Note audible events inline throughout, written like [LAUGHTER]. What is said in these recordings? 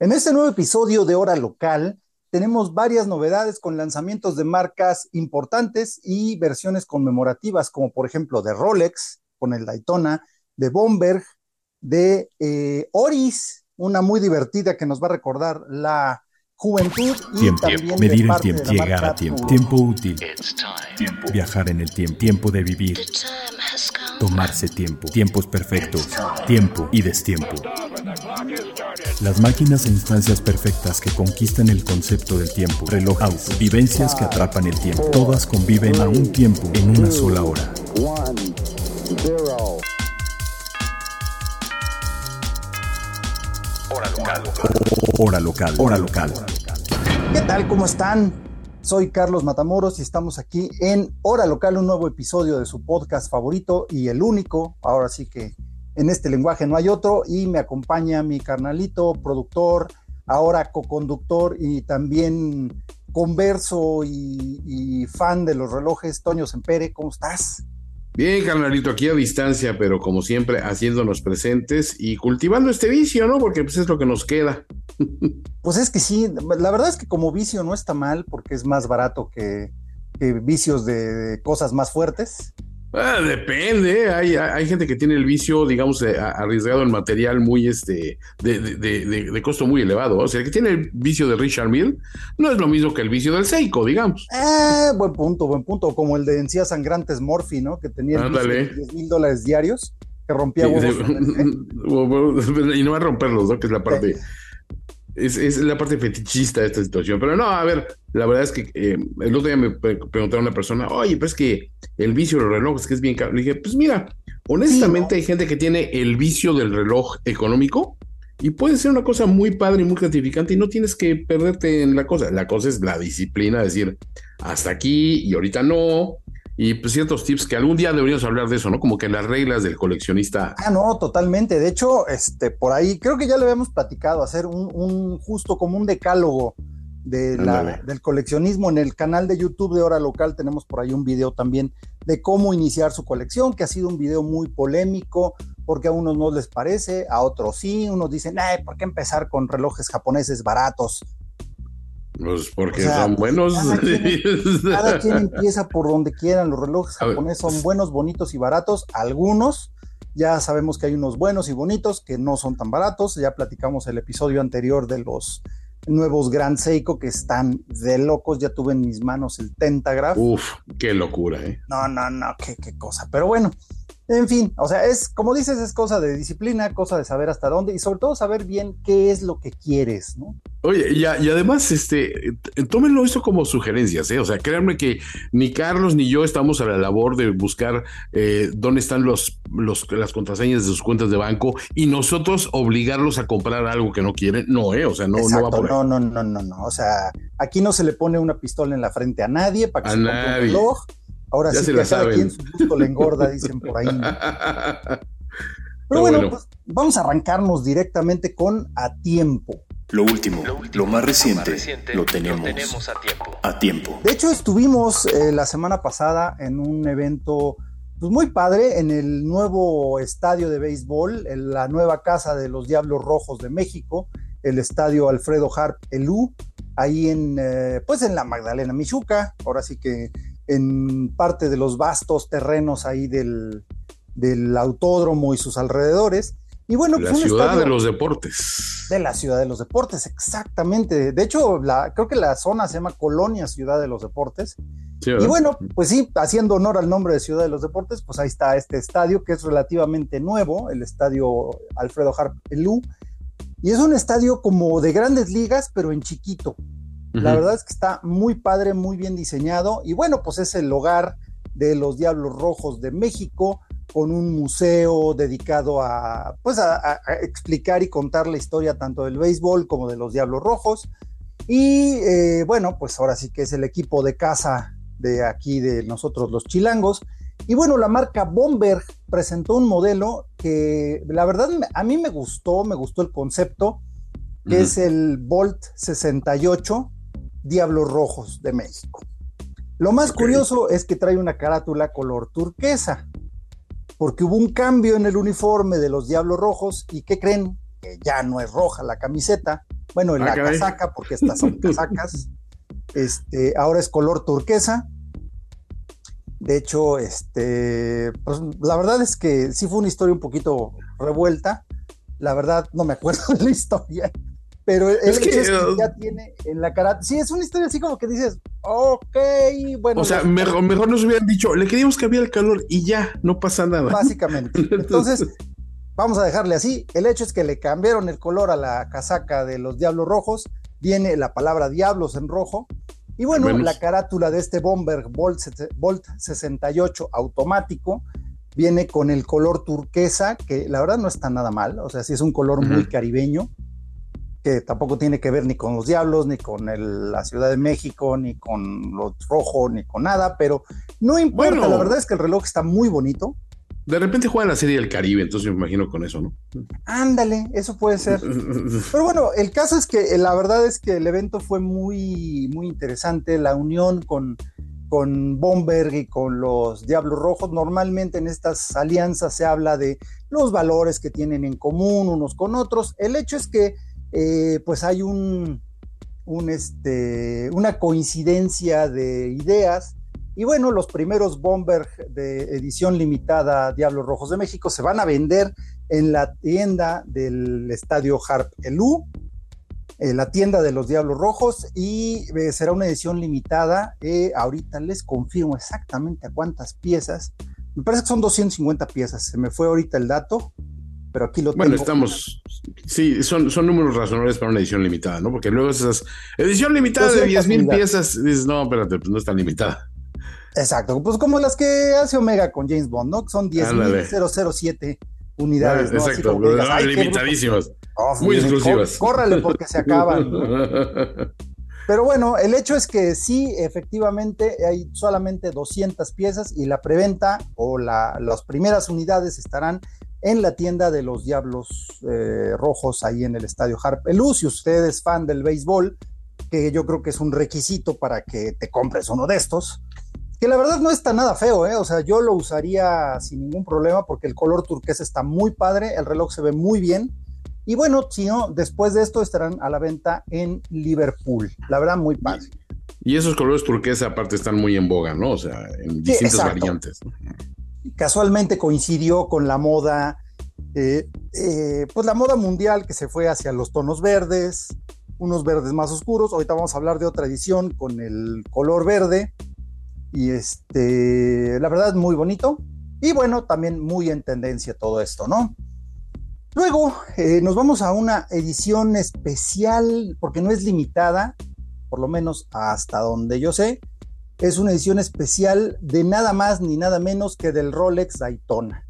En este nuevo episodio de Hora Local tenemos varias novedades con lanzamientos de marcas importantes y versiones conmemorativas, como por ejemplo de Rolex con el Daytona, de Bomberg, de eh, Oris, una muy divertida que nos va a recordar la juventud y Tiempo, también medir de el tiempo, llegar a tiempo, tiempo útil, viajar en el tiempo, tiempo de vivir, tomarse tiempo, tiempos perfectos, tiempo y destiempo. Las máquinas e instancias perfectas que conquistan el concepto del tiempo, reloj auto, vivencias que atrapan el tiempo, todas conviven a un tiempo en una sola hora. one zero. Hora local, hora local. ¿Qué tal? ¿Cómo están? Soy Carlos Matamoros y estamos aquí en Hora Local, un nuevo episodio de su podcast favorito y el único. Ahora sí que en este lenguaje no hay otro. Y me acompaña mi carnalito, productor, ahora coconductor y también converso y, y fan de los relojes, Toño Sempere. ¿Cómo estás? Bien, carnalito, aquí a distancia, pero como siempre, haciéndonos presentes y cultivando este vicio, ¿no? Porque pues es lo que nos queda. [LAUGHS] Pues es que sí, la verdad es que como vicio no está mal porque es más barato que, que vicios de cosas más fuertes. Ah, depende, hay, hay gente que tiene el vicio, digamos, eh, a- arriesgado en material muy, este, de, de- de- de- de costo muy elevado. O sea, el que tiene el vicio de Richard Mille no es lo mismo que el vicio del Seiko, digamos. Eh, buen punto, buen punto. Como el de encías sangrantes Morphy, ¿no? Que tenía el Ándale. 10 mil dólares diarios, que rompía Sí, huevos. [LAUGHS] y no va a romperlos, ¿no? Que es la parte, es, es la parte fetichista de esta situación. Pero no, a ver, la verdad es que eh, el otro día me pre- preguntaron a una persona, oye, pues que el vicio del reloj es que es bien caro. Le dije, pues mira, honestamente hay gente que tiene el vicio del reloj económico y puede ser una cosa muy padre y muy gratificante y no tienes que perderte en la cosa. La cosa es la disciplina, decir, hasta aquí y ahorita no. Y pues ciertos tips que algún día deberíamos hablar de eso, ¿no? Como que las reglas del coleccionista Ah, no, totalmente. De hecho, este, por ahí, creo que ya lo habíamos platicado, hacer un, un justo como un decálogo de la- del coleccionismo. En el canal de YouTube de Hora Local tenemos por ahí un video también de cómo iniciar su colección, que ha sido un video muy polémico, porque a unos no les parece, a otros sí, unos dicen, ay, ¿por qué empezar con relojes japoneses baratos? Pues porque O sea, son buenos. cada quien- [LAUGHS] Cada quien empieza por donde quieran. Los relojes japoneses son buenos, bonitos y baratos. Algunos ya sabemos que hay unos buenos y bonitos que no son tan baratos. Ya platicamos el episodio anterior de los nuevos Grand Seiko que están de locos. Ya tuve en mis manos el Tentagraph. Uf, qué locura, ¿eh? No, no, no, qué, qué cosa. Pero bueno, en fin, o sea, es como dices, es cosa de disciplina, cosa de saber hasta dónde y sobre todo saber bien qué es lo que quieres, ¿no? Oye, y, a- y además, este, t- tómenlo esto como sugerencias, ¿eh? O sea, créanme que ni Carlos ni yo estamos a la labor de buscar eh, dónde están los, los, las contraseñas de sus cuentas de banco y nosotros obligarlos a comprar algo que no quieren. No, ¿eh? O sea, no, no va por ahí. no, no, no, no, no. O sea, aquí no se le pone una pistola en la frente a nadie para que A se compre un nadie. reloj. Ahora Ya sí se que la a cada saben. quien su gusto le engorda, dicen por ahí. [LAUGHS] Pero bueno, bueno. pues vamos a arrancarnos directamente con A Tiempo. Lo último, lo más reciente, reciente lo tenemos a tiempo. a tiempo. De hecho, estuvimos eh, la semana pasada en un evento pues, muy padre en el nuevo estadio de béisbol, en la nueva casa de los Diablos Rojos de México, el estadio Alfredo Harp Elú, ahí en, eh, pues en la Magdalena Michuca, ahora sí que en parte de los vastos terrenos ahí del, del autódromo y sus alrededores. Y bueno, La pues ciudad estadio- de los deportes. de la Ciudad de los Deportes, exactamente. De hecho, la, creo que la zona se llama Colonia Ciudad de los Deportes. Sí, Y bueno, pues sí, haciendo honor al nombre de Ciudad de los Deportes, pues ahí está este estadio que es relativamente nuevo, el estadio Alfredo Harp Elú. Y es un estadio como de grandes ligas, pero en chiquito. La verdad es que está muy padre, muy bien diseñado. Y bueno, pues es el hogar de los Diablos Rojos de México, con un museo dedicado a, pues a, explicar y contar la historia tanto del béisbol como de los Diablos Rojos. Y eh, bueno, pues ahora sí que es el equipo de casa de aquí de nosotros los chilangos. Y bueno, la marca Bomberg presentó un modelo que la verdad a mí me gustó, me gustó el concepto, que es el Volt 68 Diablos Rojos de México. Lo más curioso es que trae una carátula color turquesa, porque hubo un cambio en el uniforme de los Diablos Rojos y ¿qué creen? Que ya no es roja la camiseta, Bueno, en Ah, la casaca, porque estas son [LAUGHS] casacas. Este, ahora es color turquesa. De hecho, este, pues la verdad es que sí fue una historia un poquito revuelta. La verdad, no me acuerdo [LAUGHS] de la historia. Pero el Es hecho que, es que ya tiene en la cara. Sí, es una historia así como que dices, ok, bueno. O sea, mejor, mejor nos hubieran dicho, le queríamos que había el calor y ya, no pasa nada. Básicamente. [LAUGHS] Entonces, vamos a dejarle así. El hecho es que le cambiaron el color a la casaca de los Diablos Rojos. Viene la palabra Diablos en rojo. Y bueno, menos. la carátula de este Bomber Volt, Volt 68 automático viene con el color turquesa, que la verdad no está nada mal. O sea, sí es un color muy caribeño, que tampoco tiene que ver ni con los Diablos, ni con el- la Ciudad de México, ni con los rojos, ni con nada. Pero no importa, Bueno. la verdad es que el reloj está muy bonito. De repente juega la serie del Caribe, entonces me imagino con eso, ¿no? Ándale, eso puede ser. [LAUGHS] Pero bueno, el caso es que la verdad es que el evento fue muy, muy interesante. La unión con, con Bomberg y con los Diablos Rojos. Normalmente en estas alianzas se habla de los valores que tienen en común unos con otros. El hecho es que eh, pues hay un, un, este, una coincidencia de ideas. Y bueno, los primeros Bomberg de edición limitada Diablos Rojos de México se van a vender en la tienda del estadio Harp Elú, eh, la tienda de los Diablos Rojos, y eh, será una edición limitada. Eh, ahorita les confirmo exactamente a cuántas piezas. Me parece que son 250 piezas. Se me fue ahorita el dato, pero aquí lo Bueno, tengo. estamos. Sí, son, son números razonables para una edición limitada, ¿no? Porque luego esas. Edición limitada de 200 10 mil unidades. piezas. Dices, no, espérate, pues no está limitada. Exacto, pues como las que hace Omega con James Bond, ¿no? Son Ándale. 10.007 unidades. Ah, ¿no? Así exacto, que digas, ah, limitadísimas. Oh, Muy miren, exclusivas. có- Córrale porque se acaban. ¿no? [LAUGHS] Pero bueno, el hecho es que sí, efectivamente, hay solamente 200 piezas y la preventa o la- las primeras unidades estarán en la tienda de los Diablos eh, Rojos ahí en el Estadio Harpelú. Si usted es fan del béisbol, que yo creo que es un requisito para que te compres uno de estos, que la verdad no está nada feo, ¿eh? O sea, yo lo usaría sin ningún problema porque el color turquesa está muy padre, el reloj se ve muy bien. Y bueno, si no, después de esto estarán a la venta en Liverpool. La verdad, muy padre. Y esos colores turquesa, aparte, están muy en boga, ¿no? O sea, en distintas exacto. variantes. Casualmente coincidió con la moda, eh, eh, pues la moda mundial que se fue hacia los tonos verdes, unos verdes más oscuros. Ahorita vamos a hablar de otra edición con el color verde. Y este, la verdad, muy bonito. Y bueno, también muy en tendencia todo esto, ¿no? Luego eh, nos vamos a una edición especial, porque no es limitada, por lo menos hasta donde yo sé. Es una edición especial de nada más ni nada menos que del Rolex Daytona.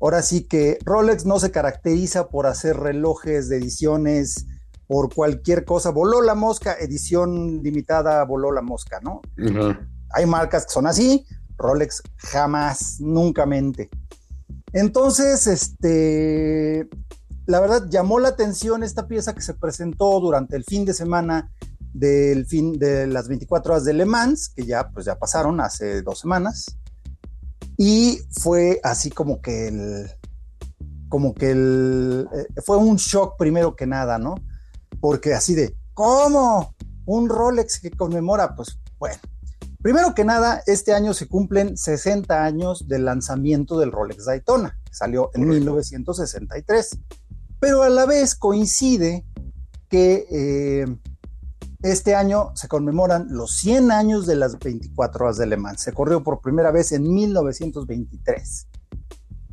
Ahora sí que Rolex no se caracteriza por hacer relojes de ediciones por cualquier cosa. Voló la mosca, edición limitada, voló la mosca, ¿no? Hay marcas que son así, Rolex jamás, nunca mente. Entonces, este, la verdad llamó la atención esta pieza que se presentó durante el fin de semana del fin de las 24 horas de Le Mans, que ya pues ya pasaron hace dos semanas. Y fue así como que el, como que el, eh, fue un shock primero que nada, ¿no? Porque así de, ¿cómo? Un Rolex que conmemora, pues bueno. Primero que nada, este año se cumplen 60 años del lanzamiento del Rolex Daytona, que salió en 1963. Pero a la vez coincide que eh, este año se conmemoran los 100 años de las 24 horas de Le Mans. Se corrió por primera vez en 1923.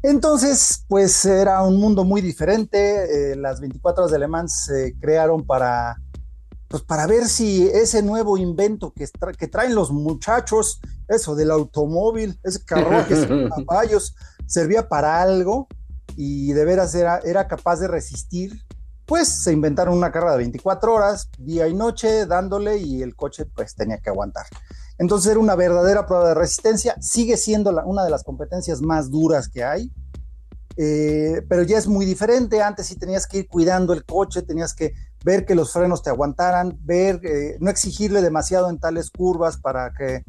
Entonces, pues era un mundo muy diferente. Eh, las 24 horas de Le Mans se crearon para, pues para ver si ese nuevo invento que, tra que traen los muchachos, eso del automóvil, ese carruaje [LAUGHS] caballos, servía para algo y de veras era, era capaz de resistir pues se inventaron una carrera de 24 horas, día y noche, dándole y el coche pues tenía que aguantar. Entonces era una verdadera prueba de resistencia, sigue siendo la, una de las competencias más duras que hay, eh, pero ya es muy diferente, antes sí tenías que ir cuidando el coche, tenías que ver que los frenos te aguantaran, ver, eh, no exigirle demasiado en tales curvas para que,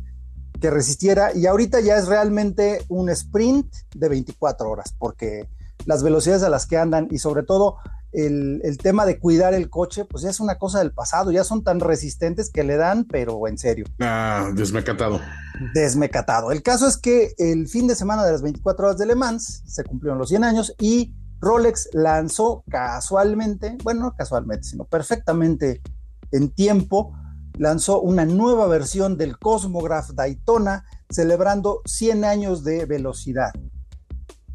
que resistiera, y ahorita ya es realmente un sprint de 24 horas, porque las velocidades a las que andan y sobre todo el, el, tema de cuidar el coche, pues ya es una cosa del pasado, ya son tan resistentes que le dan, pero en serio. Ah, desmecatado. Desmecatado. El caso es que el fin de semana de las 24 horas de Le Mans se cumplieron los 100 años y Rolex lanzó casualmente, bueno, no casualmente, sino perfectamente en tiempo, lanzó una nueva versión del Cosmograph Daytona celebrando 100 años de velocidad.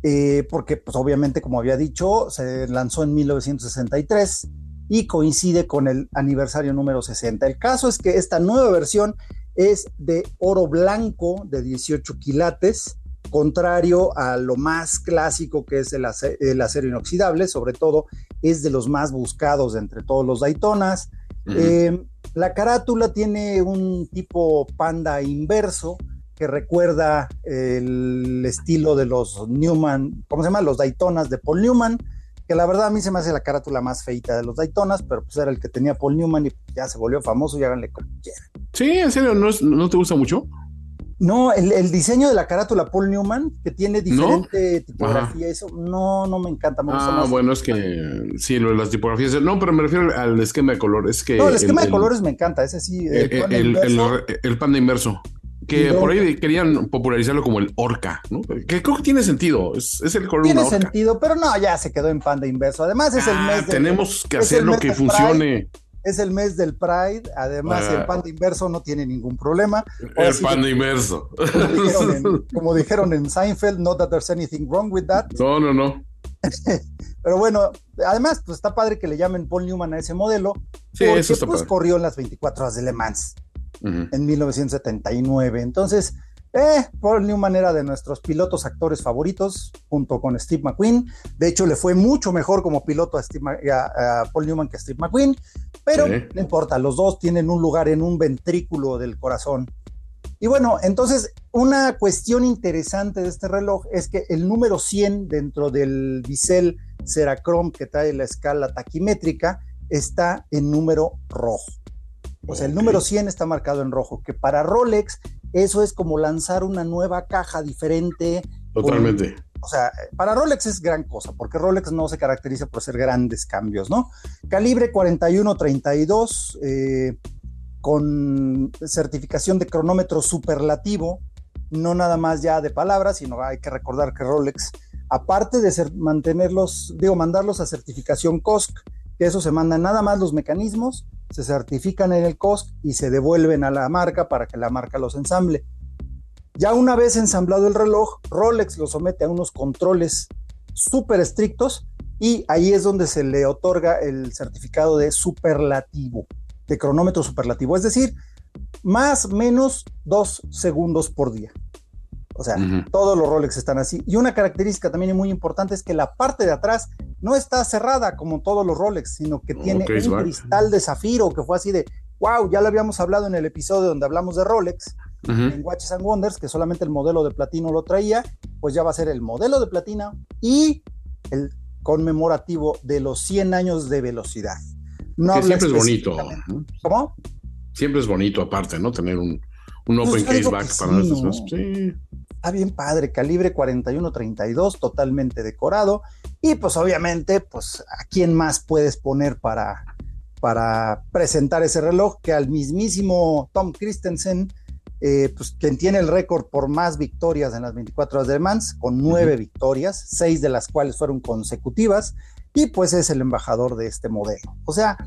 Eh, porque pues obviamente, como había dicho, se lanzó en 1963 y coincide con el aniversario número 60. El caso es que esta nueva versión es de oro blanco de 18 quilates, contrario a lo más clásico que es el, acero, inoxidable, sobre todo es de los más buscados entre todos los Daytonas. Eh, la carátula tiene un tipo panda inverso, que recuerda el estilo de los Newman, ¿cómo se llama? Los Daytonas de Paul Newman, que la verdad a mí se me hace la carátula más feita de los Daytonas, pero pues era el que tenía Paul Newman y ya se volvió famoso y háganle como quieran. Sí, en serio, ¿no, te gusta mucho? No, el, diseño de la carátula Paul Newman, que tiene diferente tipografía, eso no, no me encanta. Me ah, bueno, es que sí, lo de las tipografías. No, pero me refiero al esquema de color. Es que no, el esquema de colores me encanta, ese sí. El, el, el panda inverso. Que por ahí querían popularizarlo como el orca, ¿no? Que creo que tiene sentido. Es, el color Tiene sentido, pero no, ya se quedó en panda inverso. Además, es el ah, mes. tenemos que hacer lo que funcione. es el mes del Pride. Además, el ah. panda inverso no tiene ningún problema. el panda inverso. [LAUGHS] Como dijeron, en, Seinfeld, not that there's anything wrong with that. No, no, no. [LAUGHS] Pero bueno, además, pues está padre que le llamen Paul Newman a ese modelo. Sí, porque, eso está pues, corrió en las 24 horas de Le Mans en 1979. Entonces, eh, Paul Newman era de nuestros pilotos actores favoritos, junto con Steve McQueen. De hecho, le fue mucho mejor como piloto a, Paul Newman que a Steve McQueen, pero no importa, los dos tienen un lugar en un ventrículo del corazón. Y bueno, entonces, una cuestión interesante de este reloj es que el número 100 dentro del bisel Cerachrome que trae la escala taquimétrica está en número rojo. O sea, el número 100 está marcado en rojo, que para Rolex eso es como lanzar una nueva caja diferente. Totalmente. o sea, para Rolex es gran cosa, porque Rolex no se caracteriza por hacer grandes cambios, ¿no? Calibre 4132, eh, con certificación de cronómetro superlativo, no nada más ya de palabras, sino hay que recordar que Rolex, aparte de ser, mantenerlos, digo, mandarlos a certificación COSC, que eso se manda nada más los mecanismos, se certifican en el COSC y se devuelven a la marca para que la marca los ensamble. Ya una vez ensamblado el reloj, Rolex lo somete a unos controles súper estrictos y ahí es donde se le otorga el certificado de superlativo, de cronómetro superlativo, es decir, más menos dos segundos por día. O sea, todos los Rolex están así. Y una característica también muy importante es que la parte de atrás no está cerrada como todos los Rolex, sino que tiene un cristal de zafiro que fue así de, wow, ya lo habíamos hablado en el episodio donde hablamos de Rolex, en Watches and Wonders, que solamente el modelo de platino lo traía, pues ya va a ser el modelo de platino y el conmemorativo de los 100 años de velocidad. No siempre es bonito. ¿Cómo? Siempre es bonito aparte, ¿no? Tener un, un open case back para sí, Sí. Está bien padre, calibre 41-32, totalmente decorado. Y pues obviamente, pues a quién más puedes poner para, para presentar ese reloj que al mismísimo Tom Christensen, eh, pues quien tiene el récord por más victorias en las 24 horas de Mans, con nueve victorias, seis de las cuales fueron consecutivas, y pues es el embajador de este modelo. O sea,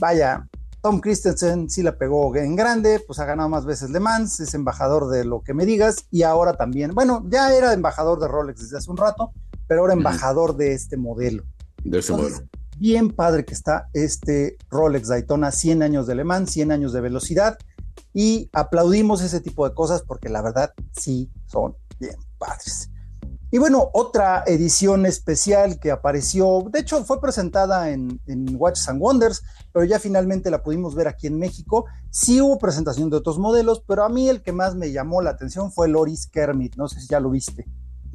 vaya, Tom Christensen sí la pegó en grande, pues ha ganado más veces Le Mans, es embajador de lo que me digas y ahora también, bueno, ya era embajador de Rolex desde hace un rato, pero ahora embajador de este modelo. De este modelo. Bien padre que está este Rolex Daytona, 100 años de Le Mans, 100 años de velocidad y aplaudimos ese tipo de cosas porque la verdad sí son bien padres. Y bueno, otra edición especial que apareció, de hecho fue presentada en, en, Watches and Wonders, pero ya finalmente la pudimos ver aquí en México. Sí hubo presentación de otros modelos, pero a mí el que más me llamó la atención fue Loris Kermit, no sé si ya lo viste.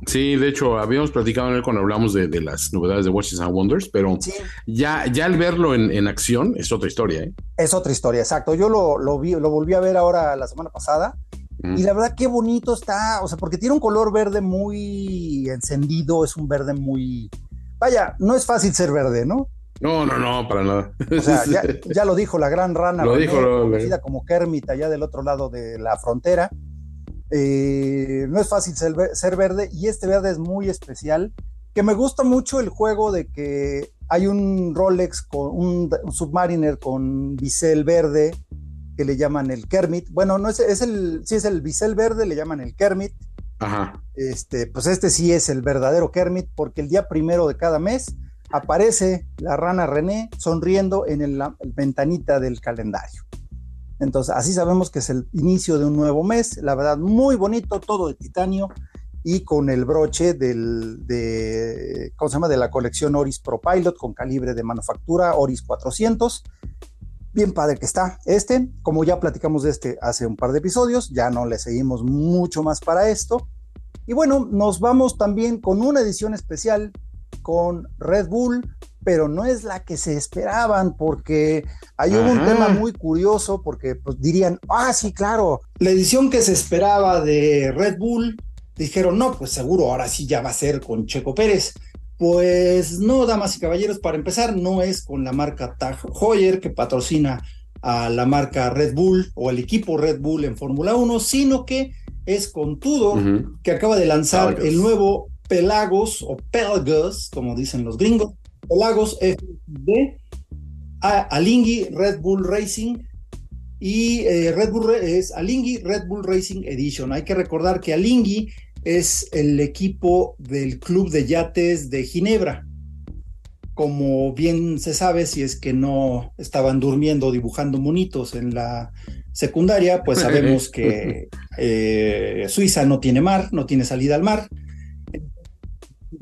Sí, de hecho, habíamos platicado en él cuando hablamos de, las novedades de Watches and Wonders, pero ya, ya al verlo en, acción es otra historia. ¿eh? Es otra historia, exacto. Yo lo, lo, vi, lo volví a ver ahora la semana pasada y la verdad, qué bonito está, o sea, porque tiene un color verde muy encendido, es un verde muy, vaya, no es fácil ser verde, ¿no? No, no, no, para nada. O sea, ya, [LAUGHS] ya lo dijo la gran rana, Lo René, dijo, lo- conocida como Kermit allá del otro lado de la frontera. Eh, no es fácil ser verde y este verde es muy especial. Que me gusta mucho el juego de que hay un Rolex con un, un Submariner con bisel verde que le llaman el Kermit. Bueno, no es, es el, sí es el bisel verde, le llaman el Kermit. Ajá. Este, pues este sí es el verdadero Kermit, porque el día primero de cada mes aparece la rana René sonriendo en el- la ventanita del calendario. Entonces, así sabemos que es el inicio de un nuevo mes, la verdad, muy bonito, todo de titanio y con el broche del, de, ¿cómo se llama? de la colección Oris Pro Pilot con calibre de manufactura Oris 400. Bien padre que está este, como ya platicamos de este hace un par de episodios, ya no le seguimos mucho más para esto. Y bueno, nos vamos también con una edición especial con Red Bull, pero no es la que se esperaban, porque ahí hubo un Ajá. tema muy curioso, porque pues dirían, ah, sí, claro, la edición que se esperaba de Red Bull, dijeron, no, pues seguro ahora sí ya va a ser con Checo Pérez. Pues no, damas y caballeros, para empezar, no es con la marca Tag Heuer que patrocina a la marca Red Bull o el equipo Red Bull en Fórmula 1, sino que es con Tudor, que acaba de lanzar Pelagos. el nuevo Pelagos o Pelagos, como dicen los gringos, Pelagos FD a Alinghi Red Bull Racing y eh, Red Bull es Alinghi Red Bull Racing Edition. Hay que recordar que Alinghi es el equipo del Club de Yates de Ginebra. Como bien se sabe, si es que no estaban durmiendo dibujando monitos en la secundaria, pues sabemos que eh, Suiza no tiene mar, no tiene salida al mar.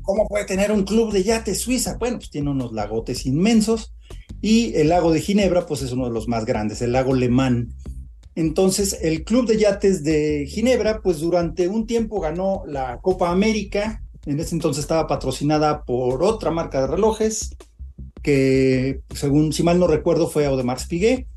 ¿Cómo puede tener un club de yates Suiza? Bueno, pues tiene unos lagotes inmensos y el lago de Ginebra, pues es uno de los más grandes, el lago Le Mans. Entonces, el club de yates de Ginebra, pues durante un tiempo ganó la Copa América. En ese entonces estaba patrocinada por otra marca de relojes, que según, si mal no recuerdo, fue Audemars Piguet.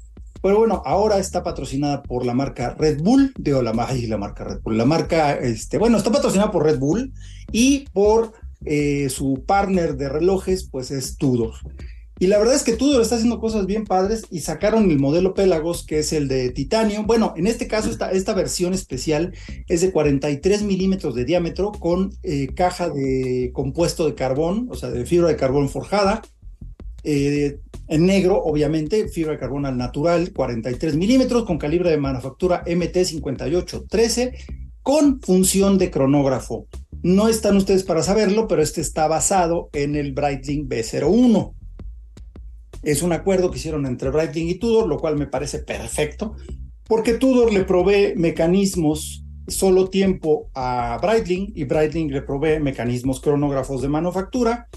Pero bueno, ahora está patrocinada por la marca Red Bull, ay, la marca Red Bull, la marca, este, bueno, está patrocinada por Red Bull y por eh, su partner de relojes, pues es Tudor. Y la verdad es que Tudor está haciendo cosas bien padres y sacaron el modelo Pelagos, que es el de titanio. Bueno, en este caso, esta, esta versión especial es de 43 milímetros de diámetro con eh, caja de compuesto de carbón, o sea, de fibra de carbón forjada. eh, en negro, obviamente, fibra de carbón al natural, 43 milímetros, con calibre de manufactura MT5813, con función de cronógrafo. No están ustedes para saberlo, pero este está basado en el Breitling B01. Es un acuerdo que hicieron entre Breitling y Tudor, lo cual me parece perfecto, porque Tudor le provee mecanismos solo tiempo a Breitling y Breitling le provee mecanismos cronógrafos de manufactura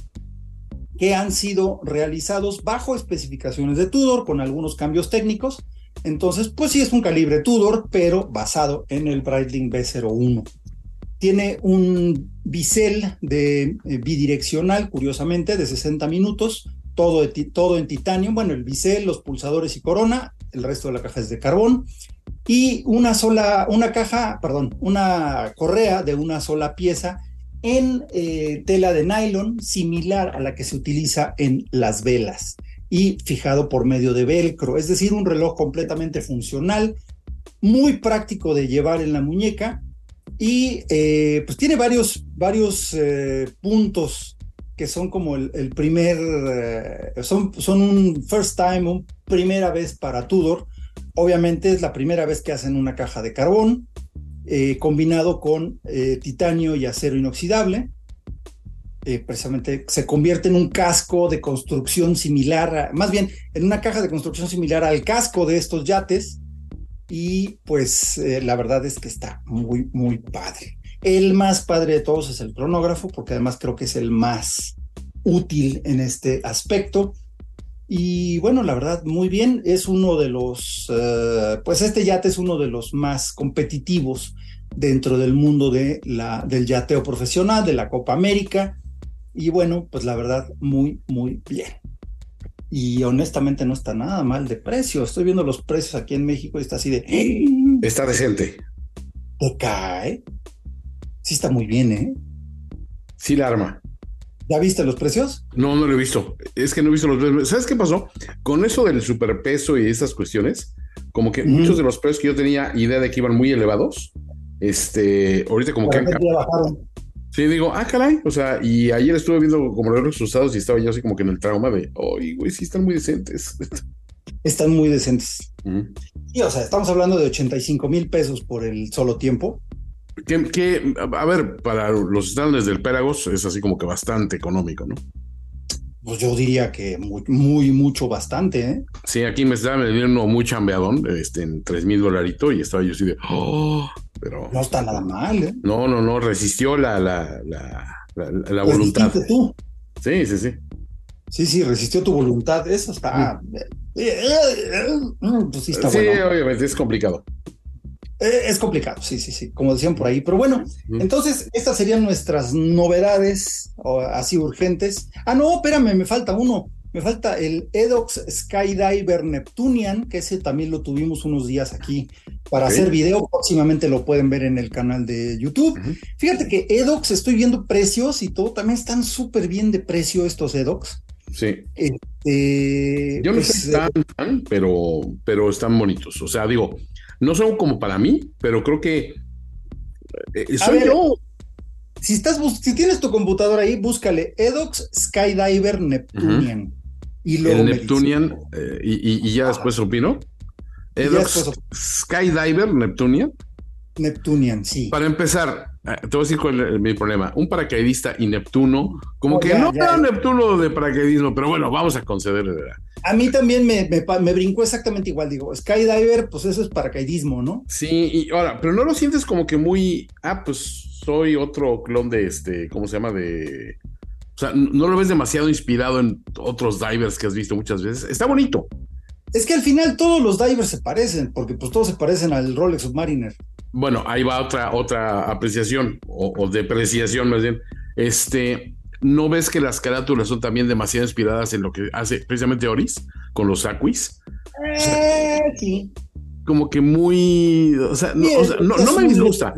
que han sido realizados bajo especificaciones de Tudor con algunos cambios técnicos. Entonces, pues sí es un calibre Tudor, pero basado en el Breitling B01. Tiene un bisel de eh, bidireccional, curiosamente, de 60 minutos, todo, todo en titanio. Bueno, el bisel, los pulsadores y corona, el resto de la caja es de carbón. Y una sola, una caja, perdón, una correa de una sola pieza en eh, tela de nylon similar a la que se utiliza en las velas y fijado por medio de velcro, es decir, un reloj completamente funcional, muy práctico de llevar en la muñeca y eh, pues tiene varios, varios eh, puntos que son como el, el primer, eh, son, son un first time, un primera vez para Tudor. Obviamente es la primera vez que hacen una caja de carbón, eh, combinado con eh, titanio y acero inoxidable. Eh, precisamente se convierte en un casco de construcción similar, a- más bien en una caja de construcción similar al casco de estos yates. Y pues eh, la verdad es que está muy, muy padre. El más padre de todos es el cronógrafo, porque además creo que es el más útil en este aspecto. Y bueno, la verdad, muy bien. Es uno de los, eh, pues este yate es uno de los más competitivos dentro del mundo de la, del yateo profesional, de la Copa América. Y bueno, pues la verdad, muy, muy bien. Y honestamente no está nada mal de precio. Estoy viendo los precios aquí en México y está así de... Está decente. ¿Te cae? Sí está muy bien, ¿eh? Sí, la arma. ¿Ya viste los precios? No, no lo he visto. Es que no he visto los precios. ¿Sabes qué pasó? Con eso del superpeso y esas cuestiones, como que muchos de los precios que yo tenía idea de que iban muy elevados, este, ahorita como que han bajaron. Sí, digo, ah, caray. O sea, y ayer estuve viendo como los resultados y estaba yo así como que en el trauma de, oye, güey, sí están muy decentes. Están muy decentes. Y, o sea, estamos hablando de 85 mil pesos por el solo tiempo. Que, a ver, para los estándares del Péragos es así como que bastante económico, ¿no? Pues yo diría que muy, muy mucho, bastante, ¿eh? Sí, aquí me estaba vendiendo muy chambeadón, este, en tres mil dolaritos y estaba yo así de, oh, pero. No está nada mal, ¿eh? No, no, no, resistió la, la, la, la, voluntad. tú? Sí, sí, sí. Sí, sí, resistió tu voluntad. Eso está. Pues sí, está sí obviamente es complicado. Eh, es complicado, sí, sí, sí, como decían por ahí. Pero bueno, entonces estas serían nuestras novedades así urgentes. Ah, no, espérame, me falta uno. Me falta el Edox Skydiver Neptunian, que ese también lo tuvimos unos días aquí para hacer video. Próximamente lo pueden ver en el canal de YouTube. Fíjate que Edox, estoy viendo precios y todo, también están súper bien de precio estos Edox. Sí. Este, Yo no sé si están, pero, pero están bonitos. O sea, digo, no son como para mí, pero creo que eh, soy yo. Si, estás, si tienes tu computadora ahí, búscale Edox Skydiver Neptunian. y luego El Neptunian, eh, y, ya después opino. Edox Skydiver Neptunian. Neptunian, sí. Para empezar, eh, te voy a decir cuál es mi problema. Un paracaidista y Neptuno, como oh, que no era Neptuno de paracaidismo, pero bueno, vamos a concederle. A mí también me, me, brincó exactamente igual. Digo, Skydiver, pues eso es paracaidismo, ¿no? Sí, y ahora, pero no lo sientes como que muy. Ah, pues soy otro clon de este, ¿cómo se llama? De. O sea, no lo ves demasiado inspirado en otros divers que has visto muchas veces. Está bonito. Es que al final todos los divers se parecen, porque pues todos se parecen al Rolex Submariner. Bueno, ahí va otra, otra apreciación o, o depreciación más bien. Este, ¿No ves que las carátulas son también demasiado inspiradas en lo que hace precisamente Oris con los Aquis? Eh, sí. Como que muy. O sea, no, me disgusta.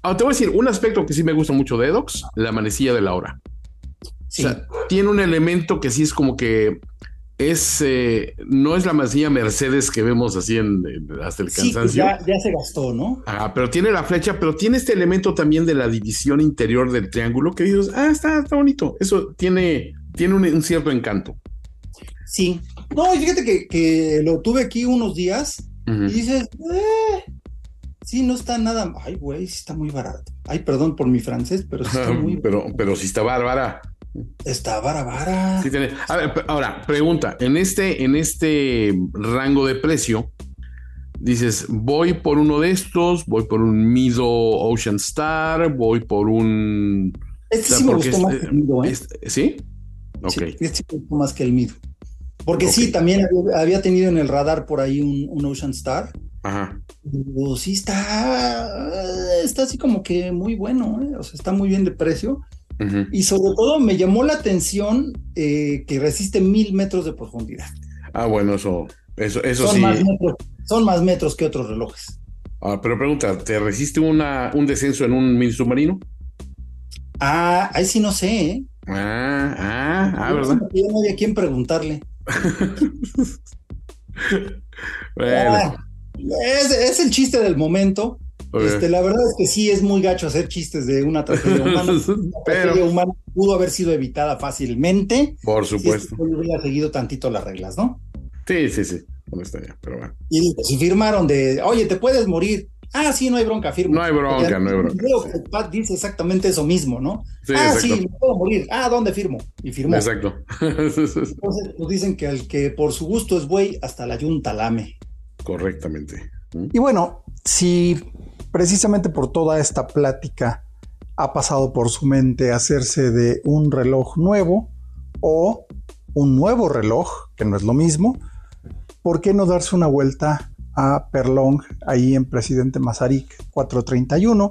Ahora te voy a decir un aspecto que sí me gusta mucho de Edox: la manecilla de la hora. Sí. O sea, tiene un elemento que sí es como que es eh, no es la masilla Mercedes que vemos así en, hasta el cansancio. ya, ya, se gastó, ¿no? Ah, pero tiene la flecha, pero tiene este elemento también de la división interior del triángulo que dices, ah, está, está bonito. Eso tiene, tiene un, cierto encanto. Sí. No, fíjate que, que, lo tuve aquí unos días y dices, eh, sí, no está nada. Ay, güey, sí está muy barato. Ay, perdón por mi francés, pero sí está [LAUGHS] muy pero, pero sí está bárbara. Está vara vara. A ver, ahora, pregunta, en este, en este rango de precio, dices, voy por uno de estos, voy por un Mido Ocean Star, voy por un... Este sí me gustó más que el Mido, ¿eh? ¿Sí? Ok. Sí, este me gustó más que el Mido. Porque sí, también había, tenido en el radar por ahí un, Ocean Star. Ajá. sí está, está así como que muy bueno, ¿eh? o sea, está muy bien de precio. Y sobre todo me llamó la atención eh, que resiste mil metros de profundidad. Ah, bueno, eso, eso, eso son sí. Más metros, son más metros que otros relojes. Ah, pero pregunta, ¿te resiste una, un descenso en un mini submarino? Ah, ahí sí no sé, ¿eh? Ah, ah, ah, ¿verdad? no había quien preguntarle. [LAUGHS] Ah, es, el chiste del momento. Este, la verdad es que sí es muy gacho hacer chistes de una tragedia [LAUGHS] humana. Una tragedia humana pudo haber sido evitada fácilmente. Por supuesto. Si hubiera seguido tantito las reglas, ¿no? Sí, sí, sí. pero bueno. Y si firmaron de, oye, te puedes morir. Ah, sí, no hay bronca, firma. No hay bronca, no hay bronca. Creo que Pat dice exactamente eso mismo, ¿no? ah, sí, me puedo morir. Ah, ¿dónde firmo? Y firmó. Exacto. [LAUGHS] Entonces, pues dicen que el que por su gusto es buey, hasta la yunta lame. Correctamente. Y bueno, si precisamente por toda esta plática ha pasado por su mente hacerse de un reloj nuevo o un nuevo reloj, que no es lo mismo, ¿por qué no darse una vuelta a Perlong, ahí en Presidente Mazarik 431,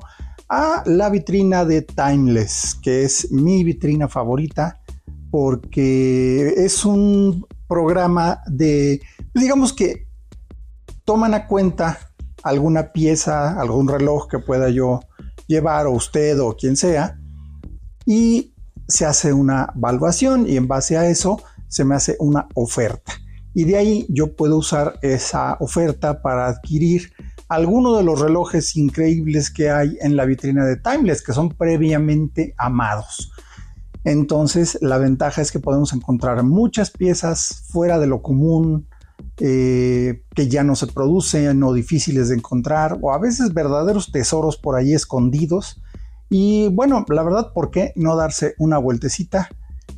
a la vitrina de Timeless, que es mi vitrina favorita, porque es un programa de, digamos que toman a cuenta alguna pieza, algún reloj que pueda yo llevar o usted o quien sea. Y se hace una evaluación y en base a eso se me hace una oferta. Y de ahí yo puedo usar esa oferta para adquirir alguno de los relojes increíbles que hay en la vitrina de Timeless, que son previamente amados. Entonces, la ventaja es que podemos encontrar muchas piezas fuera de lo común, eh, que ya no se producen o difíciles de encontrar, o a veces verdaderos tesoros por ahí escondidos. Y bueno, la verdad, ¿por qué no darse una vueltecita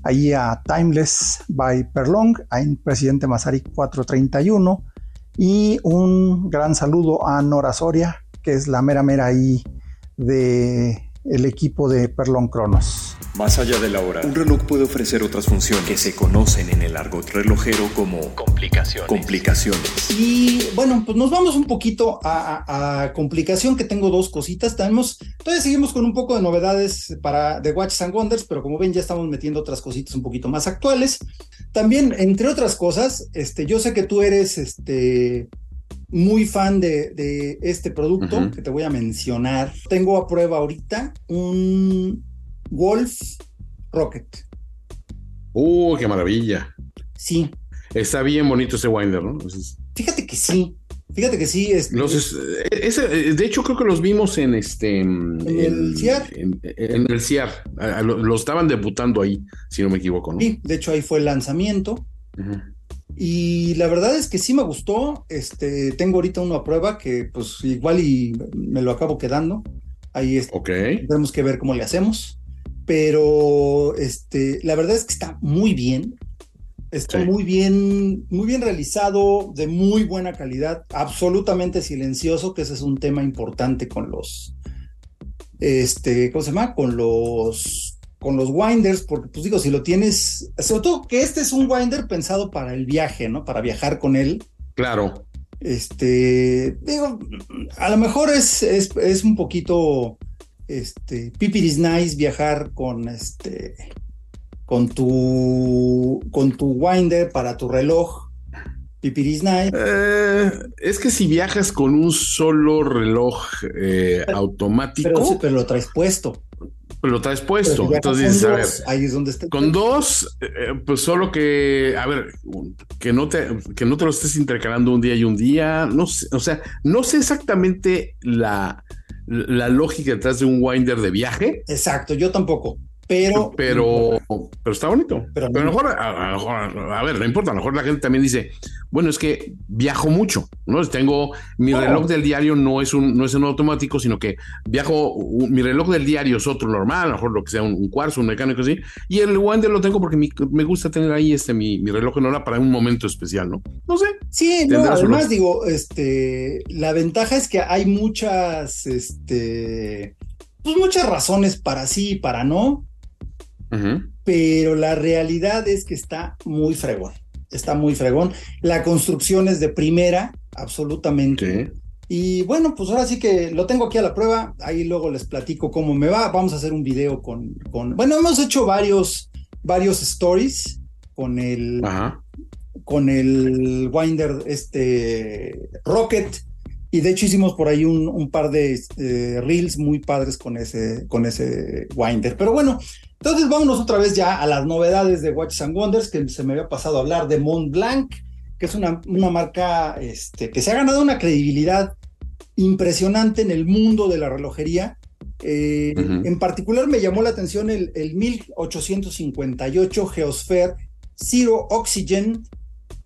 ahí a Timeless by Perlong, en Presidente Masaryk 431? Y un gran saludo a Nora Soria, que es la mera mera ahí de el equipo de Perlon Cronos. Más allá de la hora, un reloj puede ofrecer otras funciones que se conocen en el argot relojero como complicaciones. complicaciones. Y bueno, pues nos vamos un poquito a, complicación, que tengo dos cositas. Tenemos, todavía seguimos con un poco de novedades para The Watches and Wonders, pero como ven ya estamos metiendo otras cositas un poquito más actuales. También, entre otras cosas, este, yo sé que tú eres este, muy fan de, este producto que te voy a mencionar. Tengo a prueba ahorita un Wolf Rocket. ¡Uh, qué maravilla! Sí. Está bien bonito ese Winder, ¿no? Fíjate que sí. Fíjate que sí. es, eh, de hecho, creo que los vimos en este. En, el CIAR. En, el CIAR. Lo, estaban debutando ahí, si no me equivoco, ¿no? Sí, de hecho, ahí fue el lanzamiento. Y la verdad es que sí me gustó. Este, tengo ahorita uno a prueba que, pues, igual y me lo acabo quedando. Ahí es, tenemos que ver cómo le hacemos pero este, la verdad es que está muy bien. Está muy bien, muy bien realizado, de muy buena calidad, absolutamente silencioso, que ese es un tema importante con los, este, ¿cómo se llama? Con los, con los winders, porque pues digo, si lo tienes, sobre todo que este es un winder pensado para el viaje, ¿no? Para viajar con él. Claro. Este, digo, a lo mejor es, es, es un poquito este, Pipiris Nice viajar con este, con tu, con tu winder para tu reloj. Pipiris Nice. Eh, es que si viajas con un solo reloj eh, automático. Pero, lo traes puesto. Pero lo traes puesto. Entonces a ver, ahí es donde está. Con dos, eh, pues solo que, a ver, que no te, que no te lo estés intercalando un día y un día. No sé, o sea, no sé exactamente la, la lógica detrás de un winder de viaje. Exacto, yo tampoco. Pero, pero, pero está bonito. Pero, a, lo mejor, a, ver, no importa, a lo mejor la gente también dice, bueno, es que viajo mucho, ¿no? Tengo, mi reloj del diario no es un, no es un automático, sino que viajo, mi reloj del diario es otro normal, a lo mejor lo que sea un, cuarzo, un mecánico así, y el Wander lo tengo porque me gusta tener ahí este, mi, mi reloj en hora para un momento especial, ¿no? No sé. Sí, no, además digo, este, la ventaja es que hay muchas, este, pues muchas razones para sí y para no pero la realidad es que está muy fregón, está muy fregón. La construcción es de primera, absolutamente. Y bueno, pues ahora sí que lo tengo aquí a la prueba, ahí luego les platico cómo me va. Vamos a hacer un video con, con bueno, hemos hecho varios, varios stories con el, con el Winder, este Rocket, y de hecho hicimos por ahí un, par de este, reels muy padres con ese, con ese Winder. Pero bueno, entonces vámonos otra vez ya a las novedades de Watches and Wonders, que se me había pasado a hablar de Mont Blanc, que es una, una marca este, que se ha ganado una credibilidad impresionante en el mundo de la relojería. Eh, en particular me llamó la atención el, el 1858 Geosphere Zero Oxygen.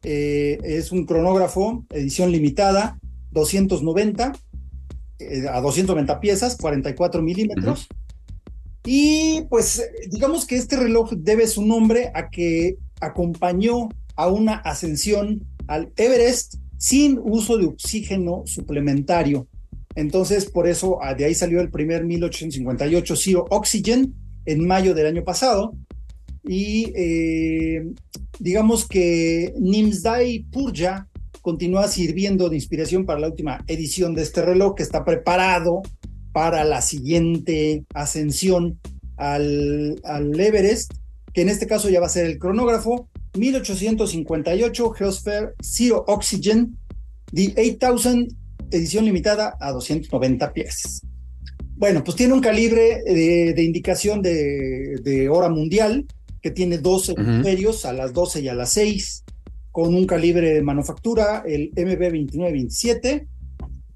Eh, es un cronógrafo, edición limitada, 290 eh, a 290 piezas, 44 milímetros. Y pues digamos que este reloj debe su nombre a que acompañó a una ascensión al Everest sin uso de oxígeno suplementario. Entonces, por eso ah, de ahí salió el primer 1858 Zero Oxygen en mayo del año pasado. Y eh, digamos que Nimsdai Purja continúa sirviendo de inspiración para la última edición de este reloj que está preparado para la siguiente ascensión al, al Everest, que en este caso ya va a ser el cronógrafo 1858 Geosphere Zero Oxygen The 8000 edición limitada a 290 pies. Bueno, pues tiene un calibre de, de indicación de, de, hora mundial, que tiene dos hemisferios, uh -huh. a las 12 y a las 6, con un calibre de manufactura, el MB2927,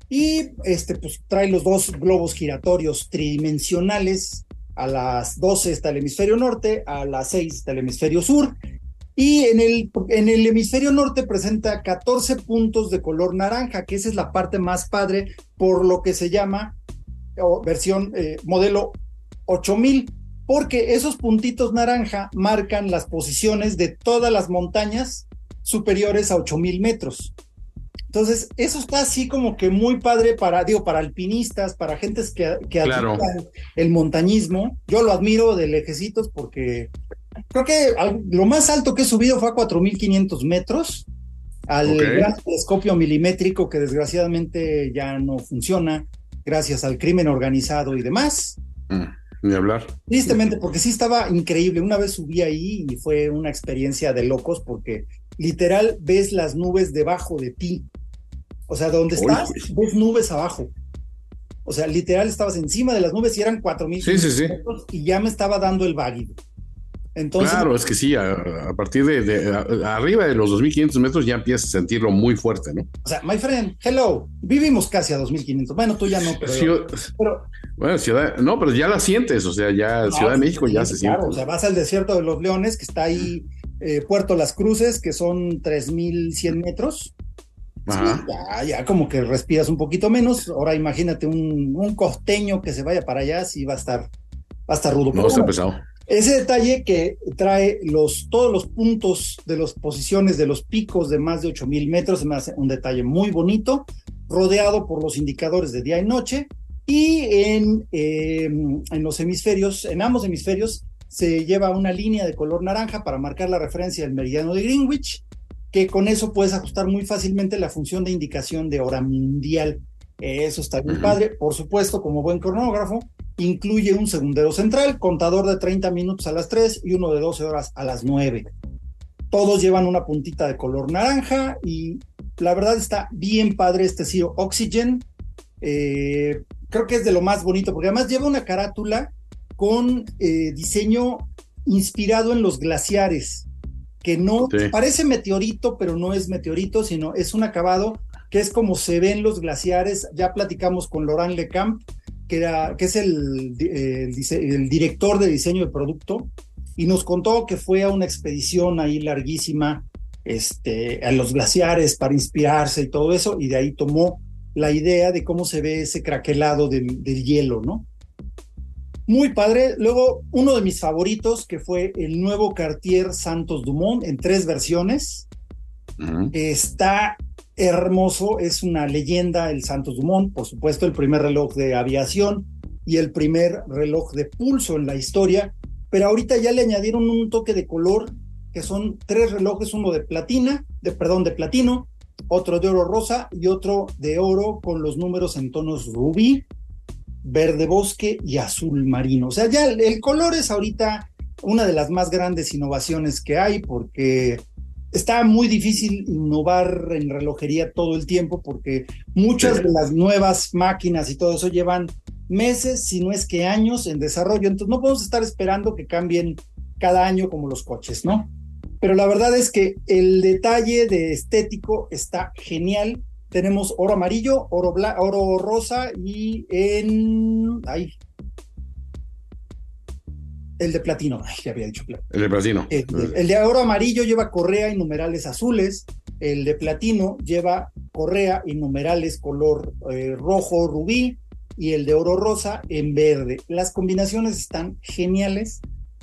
y este, pues trae los dos globos giratorios tridimensionales. A las 12 está el hemisferio norte, a las 6 está el hemisferio sur. Y en el, en el hemisferio norte presenta 14 puntos de color naranja, que esa es la parte más padre, por lo que se llama versión eh, modelo 8000, porque esos puntitos naranja marcan las posiciones de todas las montañas superiores a 8000 metros. Entonces, eso está así como que muy padre para, digo, para alpinistas, para gentes que, que claro. el montañismo. Yo lo admiro de lejecitos porque creo que lo más alto que he subido fue a 4.500 metros al okay. gran telescopio milimétrico que desgraciadamente ya no funciona gracias al crimen organizado y demás. Mm, ni hablar. Tristemente, porque sí estaba increíble. Una vez subí ahí y fue una experiencia de locos porque literal ves las nubes debajo de ti. O sea, donde estás, Uy. ves nubes abajo. O sea, literal estabas encima de las nubes y eran 4.000 sí, sí, sí. y ya me estaba dando el váguido. Entonces, claro, es que sí, a, a partir de, de a, arriba de los 2.500 metros ya empiezas a sentirlo muy fuerte, ¿no? O sea, my friend, hello, vivimos casi a 2.500. Bueno, tú ya no, pero, bueno, ciudad, no, pero ya la sientes, o sea, ya no, Ciudad de México ya se claro, siente. O sea, vas al desierto de los Leones, que está ahí eh, Puerto Las Cruces, que son 3.100 metros. Sí, ya, ya como que respiras un poquito menos. Ahora imagínate un, un, costeño que se vaya para allá, sí va a estar, va a estar rudo. No, está pesado. Ese detalle que trae los, todos los puntos de las posiciones de los picos de más de 8000 metros, me hace un detalle muy bonito, rodeado por los indicadores de día y noche. Y en, eh, en los hemisferios, en ambos hemisferios, se lleva una línea de color naranja para marcar la referencia del meridiano de Greenwich, que con eso puedes ajustar muy fácilmente la función de indicación de hora mundial. Eso está muy padre. Por supuesto, como buen cronógrafo, incluye un segundero central, contador de 30 minutos a las 3 y uno de 12 horas a las 9. Todos llevan una puntita de color naranja y la verdad está bien padre este Zero Oxygen. Eh, creo que es de lo más bonito porque además lleva una carátula con eh, diseño inspirado en los glaciares, que no sí. parece meteorito, pero no es meteorito, sino es un acabado que es como se ven los glaciares. Ya platicamos con Laurent Lecamp, que, era, que es el, el, el, director de diseño de producto, y nos contó que fue a una expedición ahí larguísima este, a los glaciares para inspirarse y todo eso, y de ahí tomó la idea de cómo se ve ese craquelado del, del hielo, ¿no? Muy padre. Luego, uno de mis favoritos, que fue el nuevo Cartier Santos Dumont en tres versiones. Uh -huh. Está hermoso, es una leyenda el Santos Dumont, por supuesto, el primer reloj de aviación y el primer reloj de pulso en la historia, pero ahorita ya le añadieron un toque de color, que son tres relojes, uno de platina, de perdón, de platino, otro de oro rosa y otro de oro con los números en tonos rubí, verde bosque y azul marino. O sea, ya el, el color es ahorita una de las más grandes innovaciones que hay porque está muy difícil innovar en relojería todo el tiempo porque muchas de las nuevas máquinas y todo eso llevan meses, si no es que años en desarrollo, entonces no podemos estar esperando que cambien cada año como los coches, ¿no? Pero la verdad es que el detalle de estético está genial. Tenemos oro amarillo, oro, oro rosa y en... Ay, el de platino, ay, ya había dicho platino. El de platino. El, de oro amarillo lleva correa y numerales azules. El de platino lleva correa y numerales color eh, rojo, rubí. Y el de oro rosa en verde. Las combinaciones están geniales.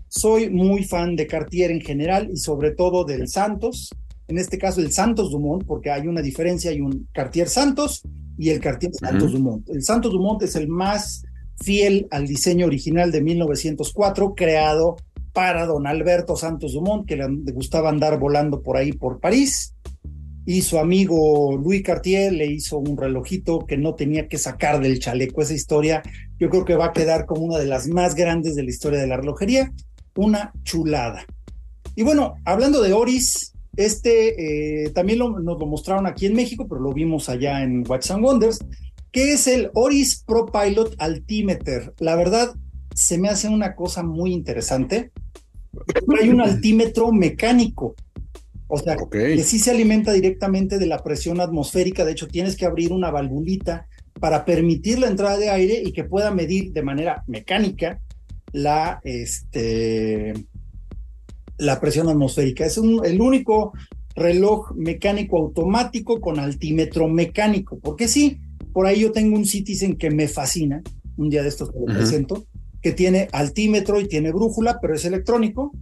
Soy muy fan de Cartier en general y sobre todo del Santos. En este caso, el Santos Dumont, porque hay una diferencia. Hay un Cartier Santos y el Cartier Santos uh -huh. Dumont. El Santos Dumont es el más fiel al diseño original de 1904, creado para don Alberto Santos Dumont, que le gustaba andar volando por ahí por París, y su amigo Louis Cartier le hizo un relojito que no tenía que sacar del chaleco. Esa historia yo creo que va a quedar como una de las más grandes de la historia de la relojería, una chulada. Y bueno, hablando de Oris, este eh, también lo, nos lo mostraron aquí en México, pero lo vimos allá en Watch and Wonders, que es el Oris Pro Pilot Altimeter. La verdad, se me hace una cosa muy interesante. Hay un [LAUGHS] altímetro mecánico. O sea, que sí se alimenta directamente de la presión atmosférica. De hecho, tienes que abrir una valvulita para permitir la entrada de aire y que pueda medir de manera mecánica la, este, la presión atmosférica. Es el único reloj mecánico automático con altímetro mecánico, porque sí, por ahí yo tengo un Citizen que me fascina, un día de estos te lo presento, que tiene altímetro y tiene brújula, pero es electrónico,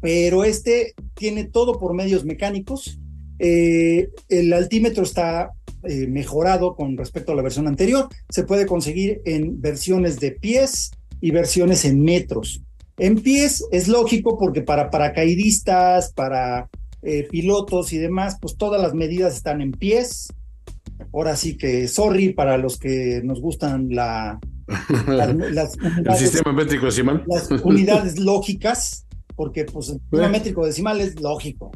pero este tiene todo por medios mecánicos. Eh, el altímetro está eh, mejorado con respecto a la versión anterior. Se puede conseguir en versiones de pies y versiones en metros. En pies es lógico porque para paracaidistas, para eh, pilotos y demás, pues todas las medidas están en pies. Ahora sí que, sorry para los que nos gustan la, [LAUGHS] las, el sistema métrico decimal. Las unidades lógicas, porque pues el sistema métrico decimal es lógico.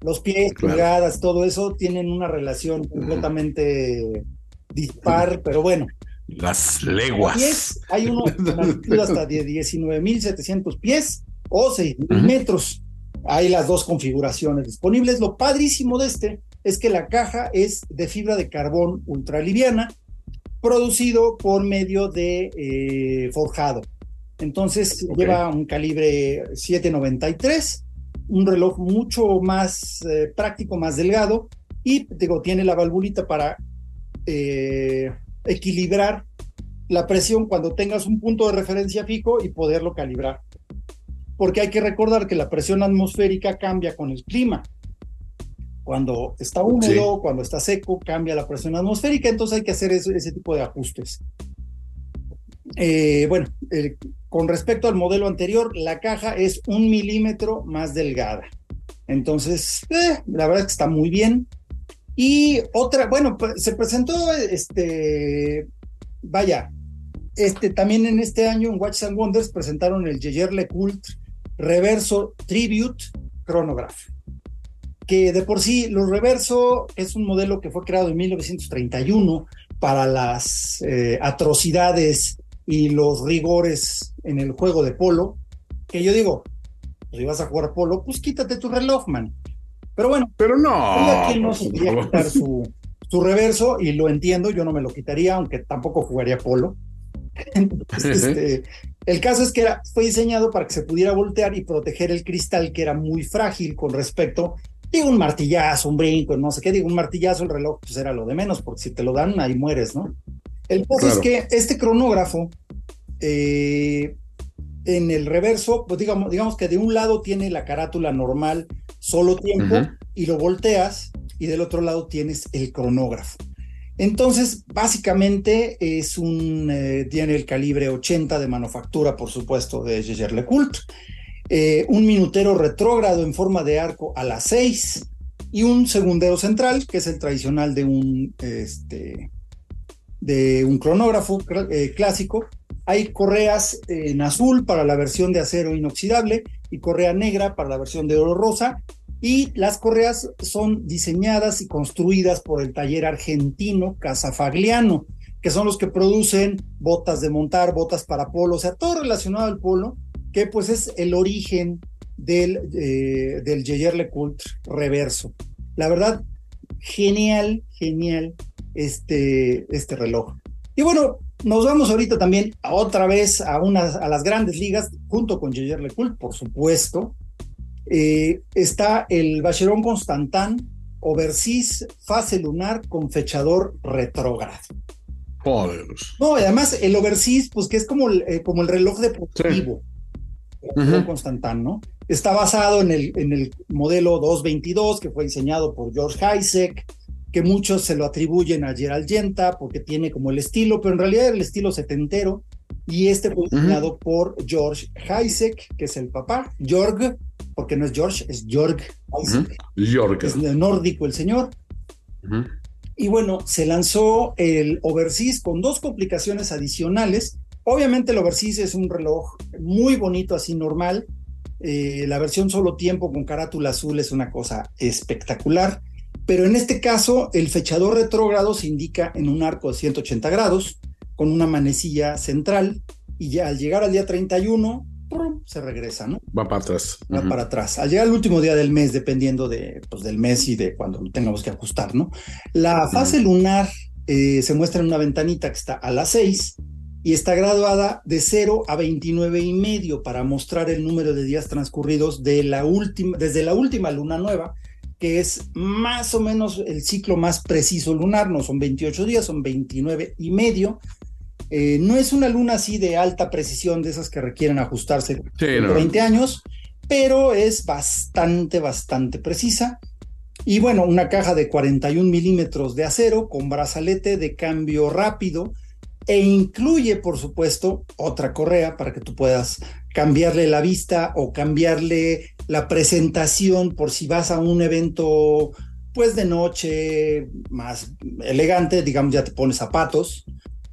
Los pies, pulgadas, todo eso tienen una relación completamente dispar, pero bueno. Las leguas. hay uno [LAUGHS] hasta de 19.700 pies o 6.000 metros. Hay las dos configuraciones disponibles. Lo padrísimo de este es que la caja es de fibra de carbón ultraliviana producido por medio de eh, forjado. Entonces lleva un calibre 793, un reloj mucho más eh, práctico, más delgado y digo, tiene la valvulita para eh, equilibrar la presión cuando tengas un punto de referencia fijo y poderlo calibrar. Porque hay que recordar que la presión atmosférica cambia con el clima. Cuando está húmedo, cuando está seco, cambia la presión atmosférica, entonces hay que hacer ese tipo de ajustes. Eh, bueno, con respecto al modelo anterior, la caja es un milímetro más delgada. Entonces, eh, la verdad es que está muy bien. Y otra, bueno, pues, se presentó, este, vaya, este, también en este año en Watches and Wonders presentaron el Jaeger LeCoultre Reverso Tribute Chronograph que de por sí los Reverso es un modelo que fue creado en 1931 para las eh, atrocidades y los rigores en el juego de polo, que yo digo, si vas a jugar polo, pues quítate tu reloj, man. Pero bueno, pero no, que no se quería quitar su, su reverso y lo entiendo, yo no me lo quitaría, aunque tampoco jugaría polo. [LAUGHS] este, el caso es que era, fue diseñado para que se pudiera voltear y proteger el cristal que era muy frágil con respecto Digo, un martillazo, un brinco, no sé qué, digo, un martillazo, el reloj, pues era lo de menos, porque si te lo dan, ahí mueres, ¿no? El caso es que este cronógrafo, eh, en el reverso, pues digamos, digamos que de un lado tiene la carátula normal, solo tiempo, y lo volteas, y del otro lado tienes el cronógrafo. Entonces, básicamente es un, eh, tiene el calibre 80 de manufactura, por supuesto, de Jaeger LeCoultre. Eh, un minutero retrógrado en forma de arco a las 6 y un segundero central, que es el tradicional de un, este, de un cronógrafo eh, clásico. Hay correas en azul para la versión de acero inoxidable y correa negra para la versión de oro rosa. Y las correas son diseñadas y construidas por el taller argentino Casafagliano, que son los que producen botas de montar, botas para polo, o sea, todo relacionado al polo que pues es el origen del, eh, del Jaeger LeCoultre reverso. La verdad, genial, genial este, este reloj. Y bueno, nos vamos ahorita también otra vez a, unas, a las grandes ligas, junto con Jaeger LeCoultre, por supuesto. Eh, está el Bacheron Constantin Overseas Fase Lunar con fechador retrógrado. Joder. No, además el Overseas, pues que es como el, eh, como el reloj deportivo. Constantin, ¿no? Está basado en el, en el modelo 222 que fue diseñado por George Heisek, que muchos se lo atribuyen a Gerald Yenta porque tiene como el estilo, pero en realidad el estilo setentero. Y este fue diseñado por George Heisek, que es el papá, Georg, porque no es George, es Georg Heisek. Es nórdico el señor. Y bueno, se lanzó el Overseas con dos complicaciones adicionales Obviamente el Overseas es un reloj muy bonito, así normal. Eh, la versión solo tiempo con carátula azul es una cosa espectacular. Pero en este caso, el fechador retrógrado se indica en un arco de 180 grados, con una manecilla central, y ya al llegar al día 31, se regresa, ¿no? Va para atrás. Va para atrás. Al llegar al último día del mes, dependiendo de, pues, del mes y de cuando tengamos que ajustar, ¿no? La fase lunar eh, se muestra en una ventanita que está a las 6 y está graduada de 0 a 29 y medio para mostrar el número de días transcurridos de la última, desde la última luna nueva, que es más o menos el ciclo más preciso lunar, no son 28 días, son 29 y medio. Eh, no es una luna así de alta precisión, de esas que requieren ajustarse Sí, no. 20 años, pero es bastante, bastante precisa. Y bueno, una caja de 41 milímetros de acero con brazalete de cambio rápido e incluye, por supuesto, otra correa para que tú puedas cambiarle la vista o cambiarle la presentación por si vas a un evento pues de noche más elegante, digamos, ya te pones zapatos,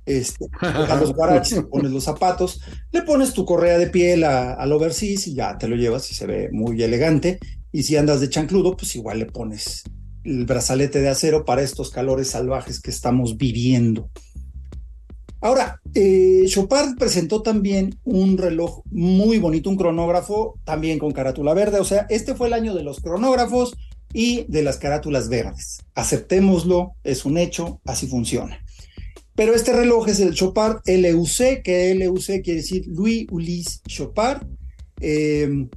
este, [LAUGHS] dejas los guaraches, te pones los zapatos, le pones tu correa de piel a- al overseas y ya te lo llevas y se ve muy elegante. Y si andas de chancludo, pues igual le pones el brazalete de acero para estos calores salvajes que estamos viviendo. Ahora, eh, Chopard presentó también un reloj muy bonito, un cronógrafo también con carátula verde. O sea, este fue el año de los cronógrafos y de las carátulas verdes. Aceptémoslo, es un hecho, así funciona. Pero este reloj es el Chopard LUC, que LUC quiere decir Louis Ulysse Chopard. Eh,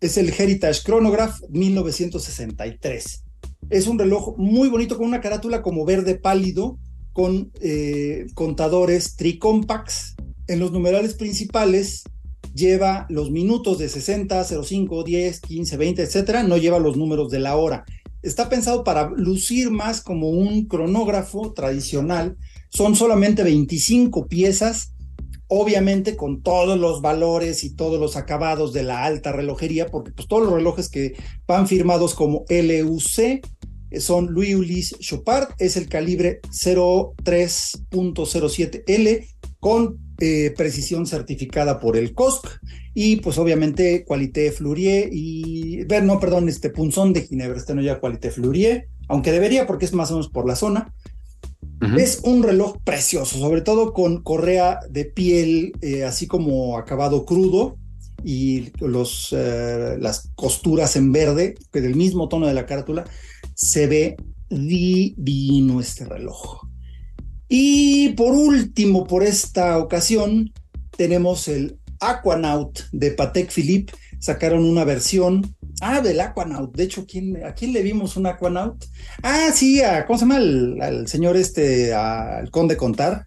es el Heritage Chronograph 1963. Es un reloj muy bonito con una carátula como verde pálido, con eh, contadores tricompax. En los numerales principales lleva los minutos de 60, 05, 10, 15, 20, etcétera. No lleva los números de la hora. Está pensado para lucir más como un cronógrafo tradicional. Son solamente 25 piezas obviamente con todos los valores y todos los acabados de la alta relojería, porque pues todos los relojes que van firmados como LUC son Louis Ulysse Chopard, es el calibre 03.07L con eh, precisión certificada por el COSC y pues obviamente Qualité Fleurier y, ver, no, perdón, este punzón de Ginebra, este no ya Qualité Fleurier, aunque debería porque es más o menos por la zona. Es un reloj precioso, sobre todo con correa de piel, eh, así como acabado crudo y los, eh, las costuras en verde, que del mismo tono de la carátula, se ve divino este reloj. Y por último, por esta ocasión, tenemos el Aquanaut de Patek Philippe. Sacaron una versión. Ah, del Aquanaut. De hecho, ¿quién, ¿a quién le vimos un Aquanaut? Ah, sí, a, ¿cómo se llama? el- al señor este, al Conde Contar.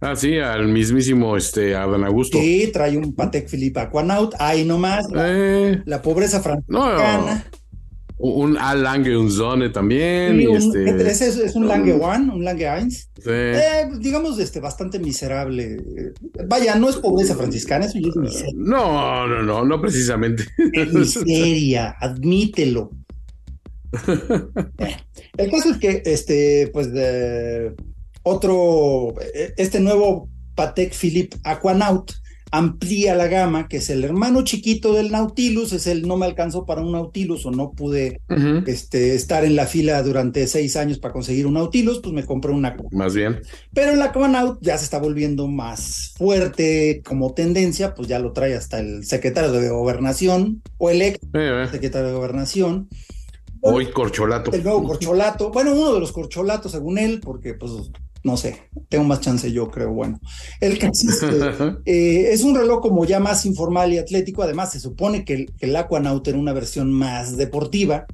Ah, sí, al mismísimo este Adán Augusto. Sí, trae un Patek Philippe Aquanaut. Ahí nomás, la, Eh, la pobreza no, franciscana. Un Al Lange un Zone también. Sí, y un- este, ese es, es un Lange One, un Lange 1. sí. Eh, digamos, este, bastante miserable. Eh, Vaya, no es pobreza franciscana, eso ya es miseria. No, no, no, no precisamente. Es miseria, admítelo. [LAUGHS] Eh, El caso es que, este, pues, de otro, eh, este nuevo Patek Philippe Aquanaut amplía la gama, que es el hermano chiquito del Nautilus, es el no me alcanzó para un Nautilus o no pude este, estar en la fila durante seis años para conseguir un Nautilus, pues me compré una Más bien. pero el Aquanaut ya se está volviendo más fuerte como tendencia, pues ya lo trae hasta el secretario de Gobernación o el ex Eh, eh. secretario de Gobernación. Hoy corcholato. El nuevo corcholato, bueno, uno de los corcholatos según él, porque pues no sé, tengo más chance yo creo, bueno. El caso es que [LAUGHS] eh, es un reloj como ya más informal y atlético, además se supone que el, que el Aquanaut era una versión más deportiva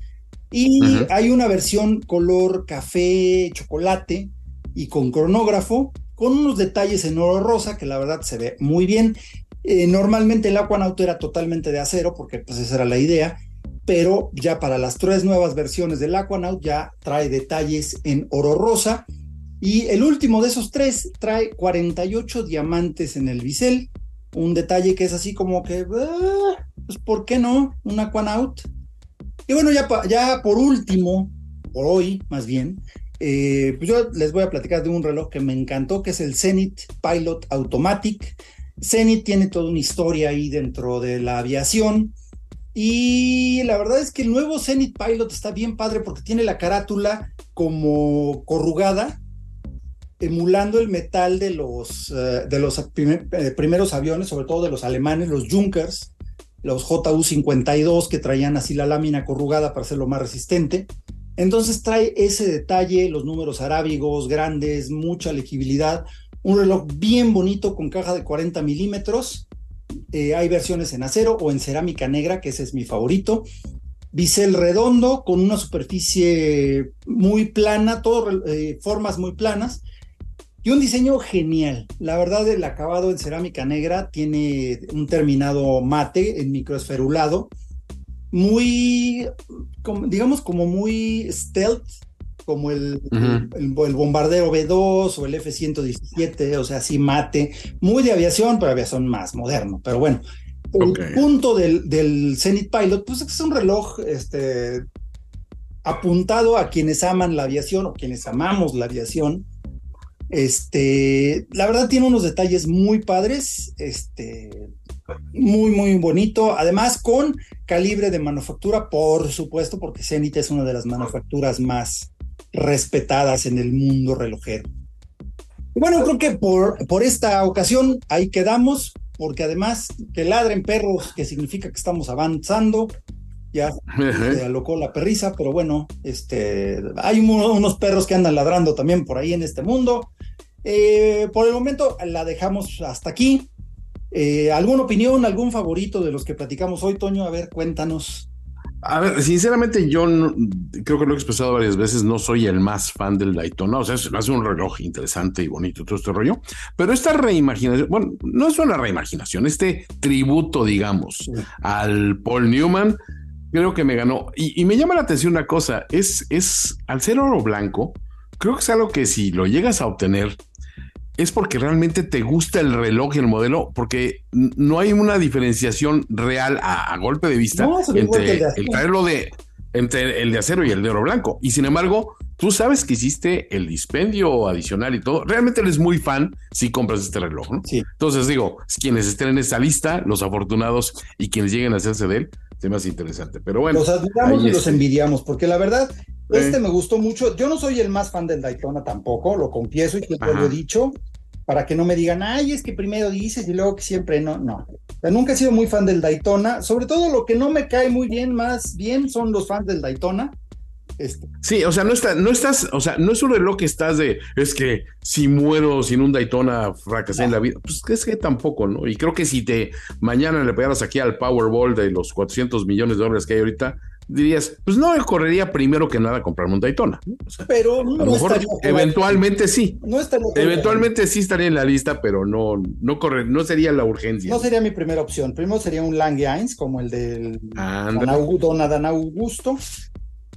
y hay una versión color café, chocolate y con cronógrafo, con unos detalles en oro rosa que la verdad se ve muy bien. Eh, normalmente el Aquanaut era totalmente de acero porque pues esa era la idea, pero ya para las tres nuevas versiones del Aquanaut ya trae detalles en oro rosa y el último de esos tres trae 48 diamantes en el bisel, un detalle que es así como que, ah, pues ¿por qué no? Un Aquanaut. Y bueno, ya, ya por último, por hoy más bien, eh, pues yo les voy a platicar de un reloj que me encantó, que es el Zenith Pilot Automatic. Zenith tiene toda una historia ahí dentro de la aviación. Y la verdad es que el nuevo Zenith Pilot está bien padre porque tiene la carátula como corrugada, emulando el metal de los, uh, de los eh, primeros aviones, sobre todo de los alemanes, los Junkers, los JU-52 que traían así la lámina corrugada para hacerlo más resistente. Entonces trae ese detalle, los números arábigos grandes, mucha legibilidad, un reloj bien bonito con caja de 40 milímetros. Eh, hay versiones en acero o en cerámica negra, que ese es mi favorito. Bisel redondo con una superficie muy plana, todo eh, formas muy planas y un diseño genial. La verdad, el acabado en cerámica negra tiene un terminado mate en microesferulado, muy, digamos, como muy stealth, como el, uh -huh. el, el, bombardero B2 o el F-117, o sea, así mate, muy de aviación, pero aviación más moderno. Pero bueno, el okay. punto del, del Zenith Pilot, pues es un reloj este, apuntado a quienes aman la aviación o quienes amamos la aviación este, la verdad tiene unos detalles muy padres, este, muy, muy bonito. Además, con calibre de manufactura, por supuesto, porque Zenith es una de las manufacturas más respetadas en el mundo relojero. Bueno, creo que por, por esta ocasión ahí quedamos, porque además que ladren perros, que significa que estamos avanzando, ya se [LAUGHS] alocó la perrisa, pero bueno, este, hay unos perros que andan ladrando también por ahí en este mundo. Eh, por el momento la dejamos hasta aquí. Eh, ¿Alguna opinión, algún favorito de los que platicamos hoy, Toño? A ver, cuéntanos. A ver, sinceramente yo no, creo que lo he expresado varias veces, no soy el más fan del Daytona, o sea, es, es un reloj interesante y bonito todo este rollo, pero esta reimaginación, bueno, no es una reimaginación, este tributo, digamos, sí. al Paul Newman, creo que me ganó. Y, y, me llama la atención una cosa, es, es, al ser oro blanco, creo que es algo que si lo llegas a obtener, es porque realmente te gusta el reloj y el modelo, porque no hay una diferenciación real a, a golpe de vista no, entre el, el traerlo de entre el de acero y el de oro blanco. Y sin embargo, tú sabes que hiciste el dispendio adicional y todo. Realmente eres muy fan si compras este reloj, ¿no? Sí. Entonces digo, quienes estén en esta lista, los afortunados y quienes lleguen a hacerse de él, se me hace interesante. Pero bueno. Los admiramos y los envidiamos, porque la verdad, este me gustó mucho. Yo no soy el más fan del Daytona tampoco, lo confieso y siempre lo he dicho, para que no me digan, ay, es que primero dices y luego que siempre no, no. O sea, nunca he sido muy fan del Daytona, sobre todo lo que no me cae muy bien, más bien son los fans del Daytona. Este. Sí, o sea, no, está, no estás, o sea, no es un reloj que estás de, es que si muero sin un Daytona fracasé no. en la vida, pues es que tampoco, ¿no? Y creo que si te mañana le pegaras aquí al Powerball de los 400 millones de dólares que hay ahorita, dirías, pues no correría primero que nada comprarme un Daytona. ¿no? O sea, pero no a lo mejor eventualmente sí. No eventualmente sí estaría en la lista, pero no, no corre, no sería la urgencia. No sería mi primera opción. Primero sería un Lange 1 como el del Don Adán Augusto.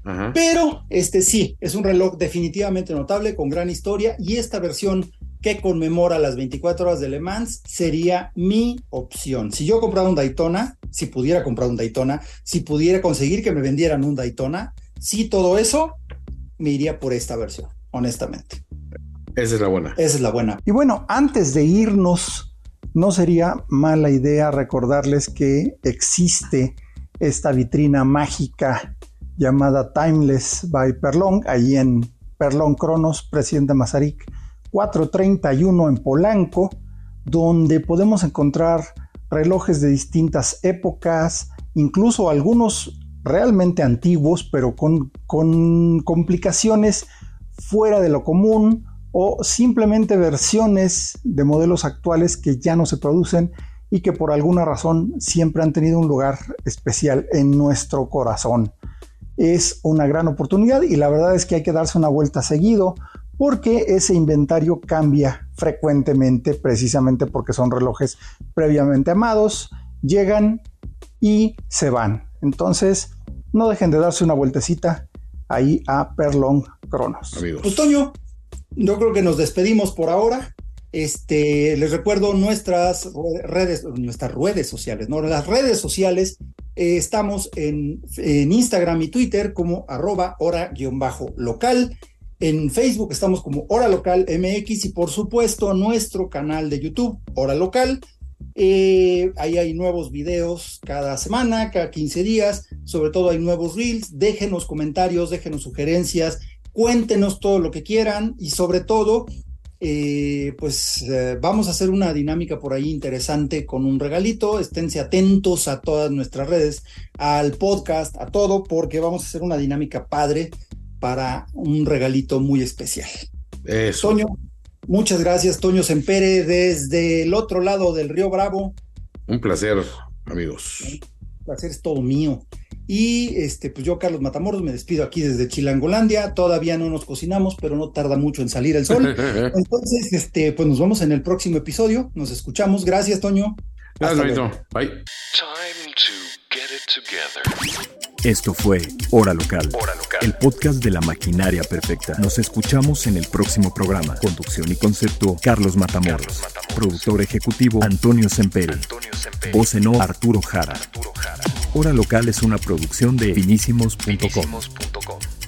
Ajá. Pero este sí, es un reloj definitivamente notable, con gran historia, y esta versión que conmemora las 24 horas de Le Mans sería mi opción. Si yo comprara un Daytona, si pudiera comprar un Daytona, si pudiera conseguir que me vendieran un Daytona, si todo eso, me iría por esta versión, honestamente. Esa es la buena. Esa es la buena. Y bueno, antes de irnos, no sería mala idea recordarles que existe esta vitrina mágica llamada Timeless by Perlong, ahí en Perlong Cronos, Presidente Mazarik 431 en Polanco, donde podemos encontrar relojes de distintas épocas, incluso algunos realmente antiguos, pero con, con complicaciones fuera de lo común o simplemente versiones de modelos actuales que ya no se producen y que por alguna razón siempre han tenido un lugar especial en nuestro corazón. Es una gran oportunidad y la verdad es que hay que darse una vuelta seguido porque ese inventario cambia frecuentemente precisamente porque son relojes previamente amados, llegan y se van. Entonces, no dejen de darse una vueltecita ahí a Perlong Cronos. Amigos. Pues Toño, yo creo que nos despedimos por ahora. Este, les recuerdo nuestras redes, nuestras redes sociales, ¿no? Las redes sociales eh, estamos en, Instagram y Twitter como arroba hora-local. En Facebook estamos como Hora Local MX y por supuesto nuestro canal de YouTube, Hora Local. Eh, ahí hay nuevos videos cada semana, cada 15 días, sobre todo hay nuevos reels. Déjenos comentarios, déjenos sugerencias, cuéntenos todo lo que quieran y sobre todo, eh, pues eh, vamos a hacer una dinámica por ahí interesante con un regalito. Esténse atentos a todas nuestras redes, al podcast, a todo, porque vamos a hacer una dinámica padre para un regalito muy especial. Eso. Toño, muchas gracias, Toño Sempere, desde el otro lado del Río Bravo. Un placer, amigos. El placer es todo mío. Y este, pues yo, Carlos Matamoros, me despido aquí desde Chilangolandia. Todavía no nos cocinamos, pero no tarda mucho en salir el sol. [LAUGHS] Entonces, este, pues nos vemos en el próximo episodio. Nos escuchamos. Gracias, Toño. Gracias, luego. Bye. Time to get it together. Esto fue Hora Local, el podcast de la maquinaria perfecta. Nos escuchamos en el próximo programa. Conducción y concepto, Carlos Matamoros. Productor ejecutivo, Antonio Sempere. Voz en off, Arturo Jara. Hora Local es una producción de finísimos.com.